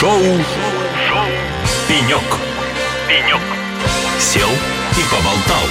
Шоу, Шоу. «Пенек». «Пенек». Сел и поболтал.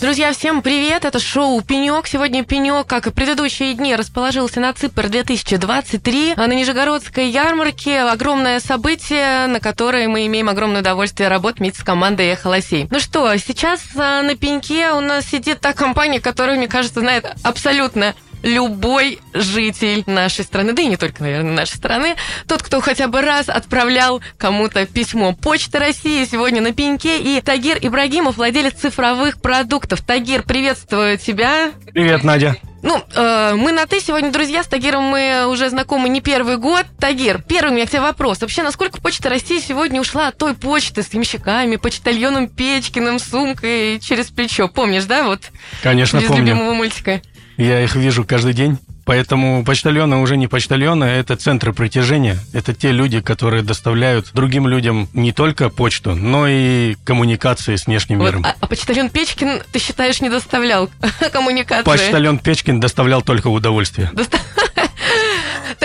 Друзья, всем привет! Это шоу «Пенек». Сегодня «Пенек», как и предыдущие дни, расположился на Ципр 2023 на Нижегородской ярмарке. Огромное событие, на которое мы имеем огромное удовольствие работать вместе с командой «Эхолосей». Ну что, сейчас а, на пеньке у нас сидит та компания, которая, мне кажется, знает абсолютно любой житель нашей страны, да и не только, наверное, нашей страны, тот, кто хотя бы раз отправлял кому-то письмо. Почта России сегодня на пеньке и Тагир Ибрагимов, владелец цифровых продуктов. Тагир, приветствую тебя. Привет, Надя. Ну, э, мы на «ты» сегодня, друзья, с Тагиром мы уже знакомы не первый год. Тагир, первый у меня к тебе вопрос. Вообще, насколько Почта России сегодня ушла от той почты с ямщиками, почтальоном Печкиным, сумкой через плечо? Помнишь, да, вот? Конечно, Без помню. любимого мультика. Я их вижу каждый день. Поэтому почтальоны уже не почтальоны, это центры притяжения. Это те люди, которые доставляют другим людям не только почту, но и коммуникации с внешним Вот, миром. а, а почтальон Печкин, ты считаешь, не доставлял коммуникации? Почтальон Печкин доставлял только удовольствие. Доста-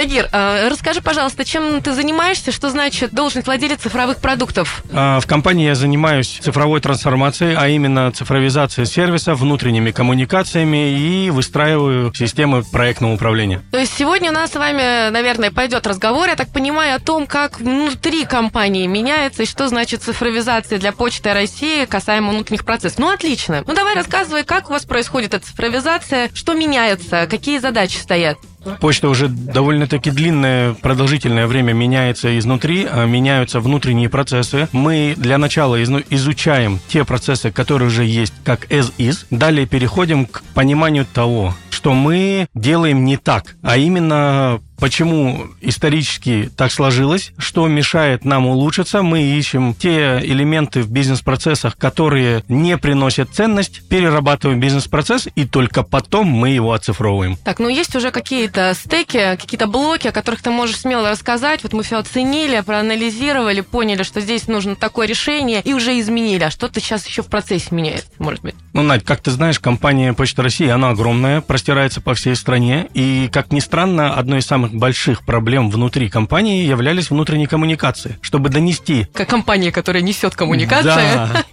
Тагир, а, расскажи, пожалуйста, чем ты занимаешься, что значит должность владелец цифровых продуктов? А, В компании я занимаюсь цифровой трансформацией, а именно цифровизацией сервиса, внутренними коммуникациями и выстраиваю системы проектного управления. То есть сегодня у нас с вами, наверное, пойдет разговор, я так понимаю, о том, как внутри компании меняется и что значит цифровизация для Почты России касаемо внутренних процессов. Ну, отлично. Ну, давай рассказывай, как у вас происходит эта цифровизация, что меняется, какие задачи стоят. Почта уже довольно-таки длинное, продолжительное время меняется изнутри, а меняются внутренние процессы. Мы для начала изучаем те процессы, которые уже есть как as is. Далее переходим к пониманию того, что мы делаем не так, а именно Почему исторически так сложилось, что мешает нам улучшиться, мы ищем те элементы в бизнес-процессах, которые не приносят ценность, перерабатываем бизнес-процесс, и только потом мы его оцифровываем. Так, ну есть уже какие-то стеки, какие-то блоки, о которых ты можешь смело рассказать. Вот мы все оценили, проанализировали, поняли, что здесь нужно такое решение и уже изменили. А что-то сейчас еще в процессе меняется, может быть? Ну, Надь, как ты знаешь, компания Почта России, она огромная, простирается по всей стране. И, как ни странно, одной из самых больших проблем внутри компании являлись внутренние коммуникации. Чтобы донести... Как компания, которая несет коммуникации. Да,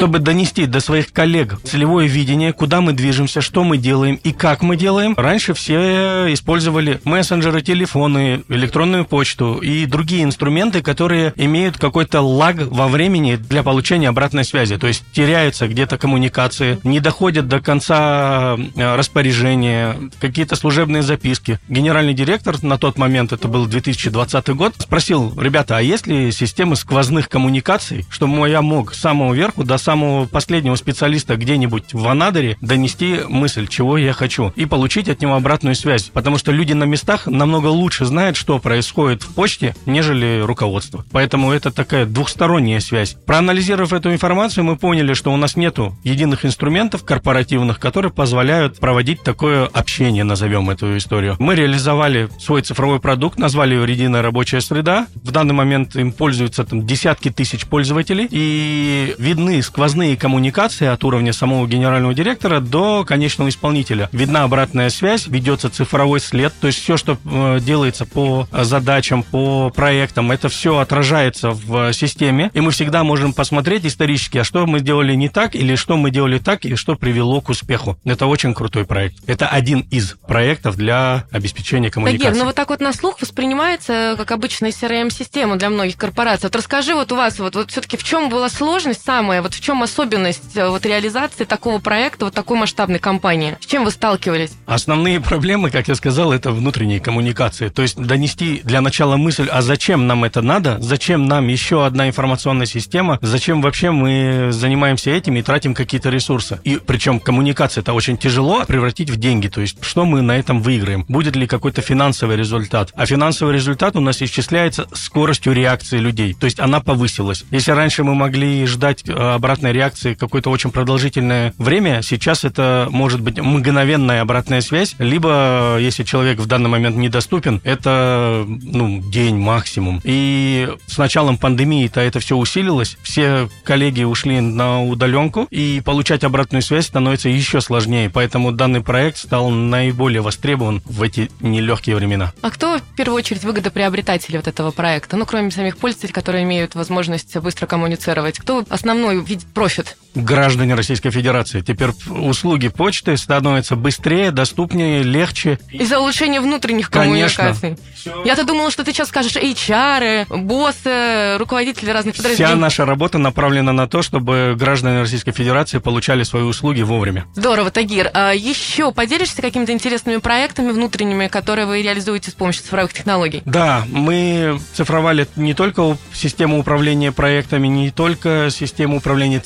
чтобы донести до своих коллег целевое видение, куда мы движемся, что мы делаем и как мы делаем. Раньше все использовали мессенджеры, телефоны, электронную почту и другие инструменты, которые имеют какой-то лаг во времени для получения обратной связи. То есть теряются где-то коммуникации, не доходят до конца э, распоряжения, какие-то служебные записки. Генеральный директор на тот момент, это был 2020 год, спросил, ребята, а есть ли системы сквозных коммуникаций, чтобы я мог с самого верху до самого последнего специалиста где-нибудь в Анадыре донести мысль, чего я хочу, и получить от него обратную связь. Потому что люди на местах намного лучше знают, что происходит в почте, нежели руководство. Поэтому это такая двухсторонняя связь. Проанализировав эту информацию, мы поняли, что у нас нету единых инструментов корпоративных, которые позволяют проводить такое общение, назовем эту историю. Мы реализовали свой цифровой продукт, назвали его «Единая рабочая среда». В данный момент им пользуются там десятки тысяч пользователей, и видны сквозные коммуникации от уровня самого генерального директора до конечного исполнителя. Видна обратная связь, ведется цифровой след, то есть все, что э, делается по задачам, по проектам, это все отражается в системе, и мы всегда можем посмотреть исторически, а что мы делали не так, или что мы делали так, и что привело к успеху. Это очень крутой проект. Это один из проектов для обеспечения коммуникации. Тагир, ну вот так вот на слух воспринимается как обычная CRM-система для многих корпораций. Вот расскажи вот у вас, вот, вот все-таки в чем была сложность самая, вот в чем особенность э, вот реализации такого проекта, вот такой масштабной компании? С чем вы сталкивались? Основные проблемы, как я сказал, это внутренние коммуникации. То есть донести для начала мысль, а зачем нам это надо, зачем нам еще одна информационная система, зачем вообще мы занимаемся этим и тратим какие-то ресурсы. И причем коммуникация это очень тяжело превратить в деньги. То есть что мы на этом выиграем? Будет ли какой-то финансовый результат? А финансовый результат у нас исчисляется скоростью реакции людей. То есть она повысилась. Если раньше мы могли ждать э, обратной реакции какое-то очень продолжительное время. Сейчас это может быть мгновенная обратная связь, либо, если человек в данный момент недоступен, это ну, день максимум. И с началом пандемии-то это все усилилось. Все коллеги ушли на удаленку, и получать обратную связь становится еще сложнее. Поэтому данный проект стал наиболее востребован в эти нелегкие времена. А кто в первую очередь выгодоприобретатели вот этого проекта? Ну, кроме самих пользователей, которые имеют возможность быстро коммуницировать. Кто основной профит? Граждане Российской Федерации. Теперь услуги почты становятся быстрее, доступнее, легче. Из-за улучшения внутренних Конечно. коммуникаций. Я-то думала, что ты сейчас скажешь HR, боссы, руководители разных Вся подразделений. наша работа направлена на то, чтобы граждане Российской Федерации получали свои услуги вовремя. Здорово, Тагир. А еще поделишься какими-то интересными проектами внутренними, которые вы реализуете с помощью цифровых технологий? Да, мы цифровали не только систему управления проектами, не только систему управления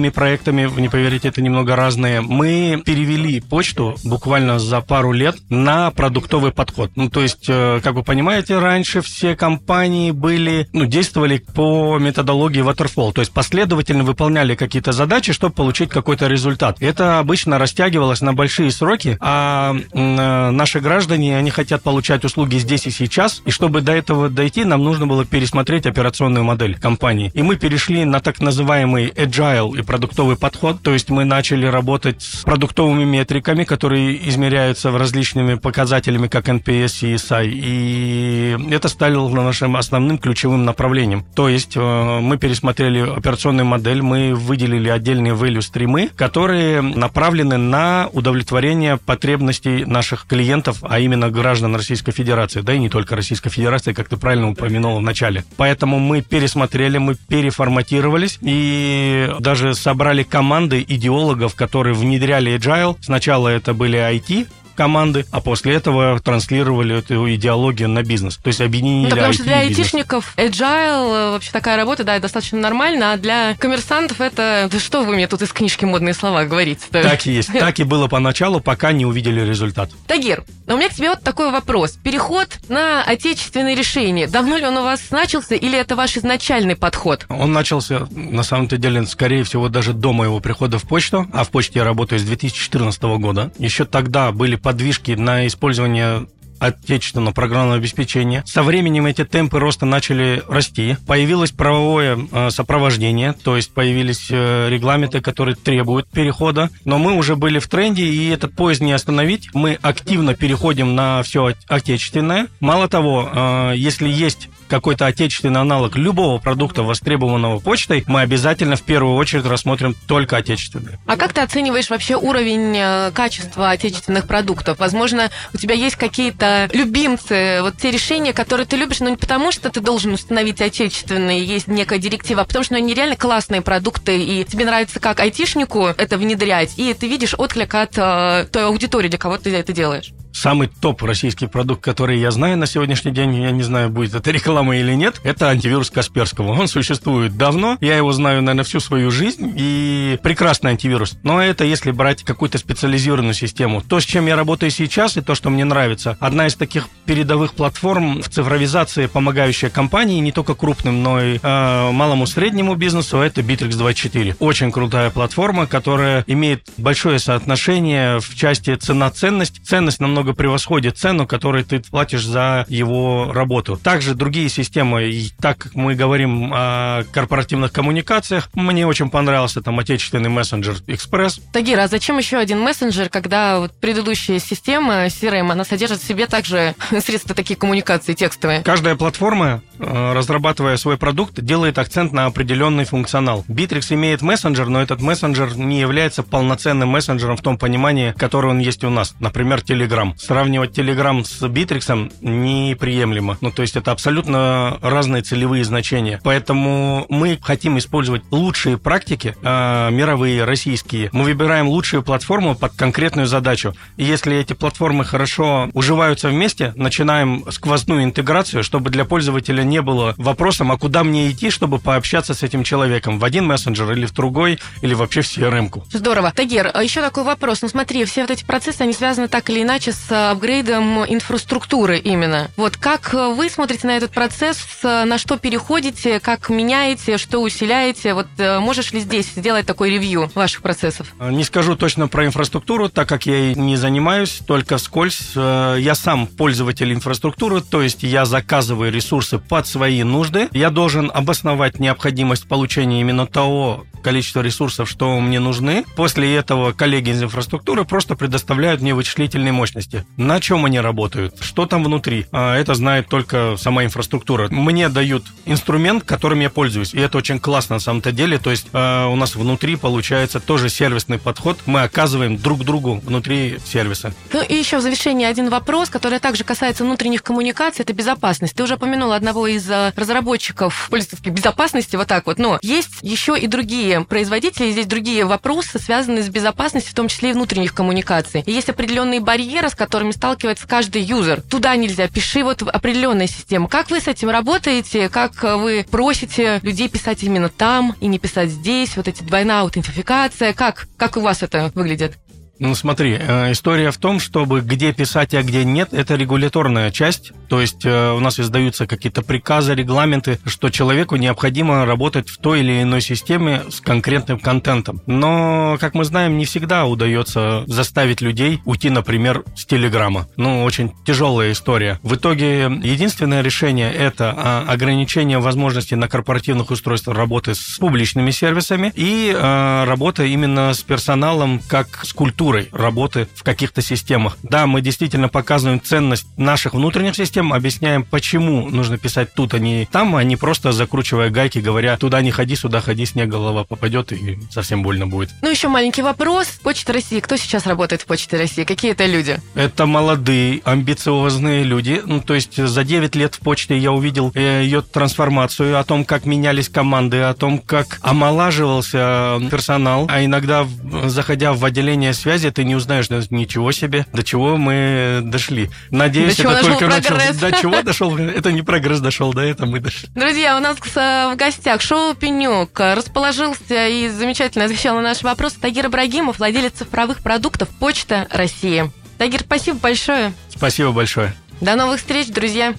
цифровыми проектами, вы не поверите, это немного разные. Мы перевели почту буквально за пару лет на продуктовый подход. Ну, то есть, э, как вы понимаете, раньше все компании были, ну, действовали по методологии Waterfall, то есть последовательно выполняли какие-то задачи, чтобы получить какой-то результат. Это обычно растягивалось на большие сроки, а э, наши граждане, они хотят получать услуги здесь и сейчас, и чтобы до этого дойти, нам нужно было пересмотреть операционную модель компании. И мы перешли на так называемый agile и продуктовый подход, то есть мы начали работать с продуктовыми метриками, которые измеряются различными показателями, как NPS и ESI, и это стало нашим основным ключевым направлением. То есть э, мы пересмотрели операционную модель, мы выделили отдельные value стримы, которые направлены на удовлетворение потребностей наших клиентов, а именно граждан Российской Федерации, да и не только Российской Федерации, как ты правильно упомянул в начале. Поэтому мы пересмотрели, мы переформатировались и даже собрали команды идеологов, которые внедряли Agile. Сначала это были IT, команды, а после этого транслировали эту идеологию на бизнес. То есть объединили Ну, да, потому что для айтишников agile э, вообще такая работа, да, достаточно нормально, а для коммерсантов это... Да что вы мне тут из книжки модные слова говорите Так и есть. Так и было поначалу, пока не увидели результат. Тагир, у меня к тебе вот такой вопрос. Переход на отечественные решения. Давно ли он у вас начался или это ваш изначальный подход? Он начался, на самом-то деле, скорее всего, даже до моего прихода в почту, а в почте я работаю с 2014 года. Еще тогда были подвижки на использование отечественного программного обеспечения. Со временем эти темпы роста начали расти. Появилось правовое э, сопровождение, то есть появились э, регламенты, которые требуют перехода. Но мы уже были в тренде, и этот поезд не остановить. Мы активно переходим на все отечественное. Мало того, э, если есть какой-то отечественный аналог любого продукта, востребованного почтой, мы обязательно в первую очередь рассмотрим только отечественные. А как ты оцениваешь вообще уровень э, качества отечественных продуктов? Возможно, у тебя есть какие-то любимцы, вот те решения, которые ты любишь, но не потому, что ты должен установить отечественные, есть некая директива, а потому что они реально классные продукты, и тебе нравится как айтишнику это внедрять, и ты видишь отклик от э, той аудитории, для кого ты это делаешь. Самый топ российский продукт, который я знаю на сегодняшний день, я не знаю, будет это реклама или нет, это антивирус Касперского. Он существует давно, я его знаю, наверное, всю свою жизнь, и прекрасный антивирус. Но это если брать какую-то специализированную систему. То, с чем я работаю сейчас, и то, что мне нравится, одна из таких передовых платформ в цифровизации, помогающая компании, не только крупным, но и э, малому среднему бизнесу, это Bittrex24. Очень крутая платформа, которая имеет большое соотношение в части цена-ценность. Ценность намного превосходит цену, которую ты платишь за его работу. Также другие системы, и так как мы говорим о корпоративных коммуникациях, мне очень понравился там отечественный мессенджер Express. Тагир, а зачем еще один мессенджер, когда вот предыдущая система CRM, она содержит в себе также средства такие коммуникации текстовые? Каждая платформа, разрабатывая свой продукт, делает акцент на определенный функционал. Bittrex имеет мессенджер, но этот мессенджер не является полноценным мессенджером в том понимании, который он есть у нас. Например, Telegram. Сравнивать Telegram с Bittrex неприемлемо. Ну, то есть это абсолютно разные целевые значения. Поэтому мы хотим использовать лучшие практики, э, мировые, российские. Мы выбираем лучшую платформу под конкретную задачу. И если эти платформы хорошо уживаются вместе, начинаем сквозную интеграцию, чтобы для пользователя не было вопросом, а куда мне идти, чтобы пообщаться с этим человеком? В один мессенджер или в другой, или вообще в CRM-ку? Здорово. Тагир, а еще такой вопрос. Ну смотри, все вот эти процессы, они связаны так или иначе с апгрейдом инфраструктуры именно. Вот как вы смотрите на этот процесс, на что переходите, как меняете, что усиляете? Вот э, можешь ли здесь сделать такой ревью ваших процессов? Не скажу точно про инфраструктуру, так как я ей не занимаюсь, только вскользь. Э, я сам пользователь инфраструктуры, то есть я заказываю ресурсы под свои нужды. Я должен обосновать необходимость получения именно того количество ресурсов, что мне нужны. После этого коллеги из инфраструктуры просто предоставляют мне вычислительные мощности. На чем они работают? Что там внутри? А это знает только сама инфраструктура. Мне дают инструмент, которым я пользуюсь. И это очень классно на самом-то деле. То есть а, у нас внутри получается тоже сервисный подход. Мы оказываем друг другу внутри сервиса. Ну и еще в завершение один вопрос, который также касается внутренних коммуникаций. Это безопасность. Ты уже упомянул одного из а, разработчиков пользовательской безопасности, вот так вот. Но есть еще и другие производители, здесь другие вопросы, связанные с безопасностью, в том числе и внутренних коммуникаций. И есть определенные барьеры, с которыми сталкивается каждый юзер. Туда нельзя, пиши вот определенная система. Как вы с этим работаете? Как вы просите людей писать именно там и не писать здесь? Вот эти двойная аутентификация. Как, как у вас это выглядит? Ну, смотри, э, история в том, чтобы где писать, а где нет, это регуляторная часть. То есть э, у нас издаются какие-то приказы, регламенты, что человеку необходимо работать в той или иной системе с конкретным контентом. Но, как мы знаем, не всегда удается заставить людей уйти, например, с Телеграма. Ну, очень тяжелая история. В итоге единственное решение – это а, ограничение возможностей на корпоративных устройствах работы с публичными сервисами и э, работа именно с персоналом как с культурой культурой работы в каких-то системах. Да, мы действительно показываем ценность наших внутренних систем, объясняем, почему нужно писать тут, а не там, а не просто закручивая гайки, говоря, туда не ходи, сюда ходи, снег голова попадет и совсем больно будет. Ну, еще маленький вопрос. Почта России. Кто сейчас работает в Почте России? Какие это люди? Это молодые, амбициозные люди. Ну, то есть за 9 лет в почте я увидел э, ее трансформацию, о том, как менялись команды, о том, как омолаживался персонал, а иногда, заходя в отделение связи, связи ты не узнаешь ничего себе, до чего мы дошли. Надеюсь, до это только начал. До чего дошел? Это не прогресс дошел, да, это мы дошли. Друзья, у нас в гостях шоу «Пенек» расположился и замечательно отвечал на наши вопросы Тагир Ибрагимов, владелец цифровых продуктов «Почта России». Тагир, спасибо большое. Спасибо большое. До новых встреч, друзья.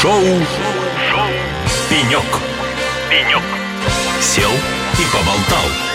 Шоу, Шоу. «Пенек». «Пенек». Сел и поболтал.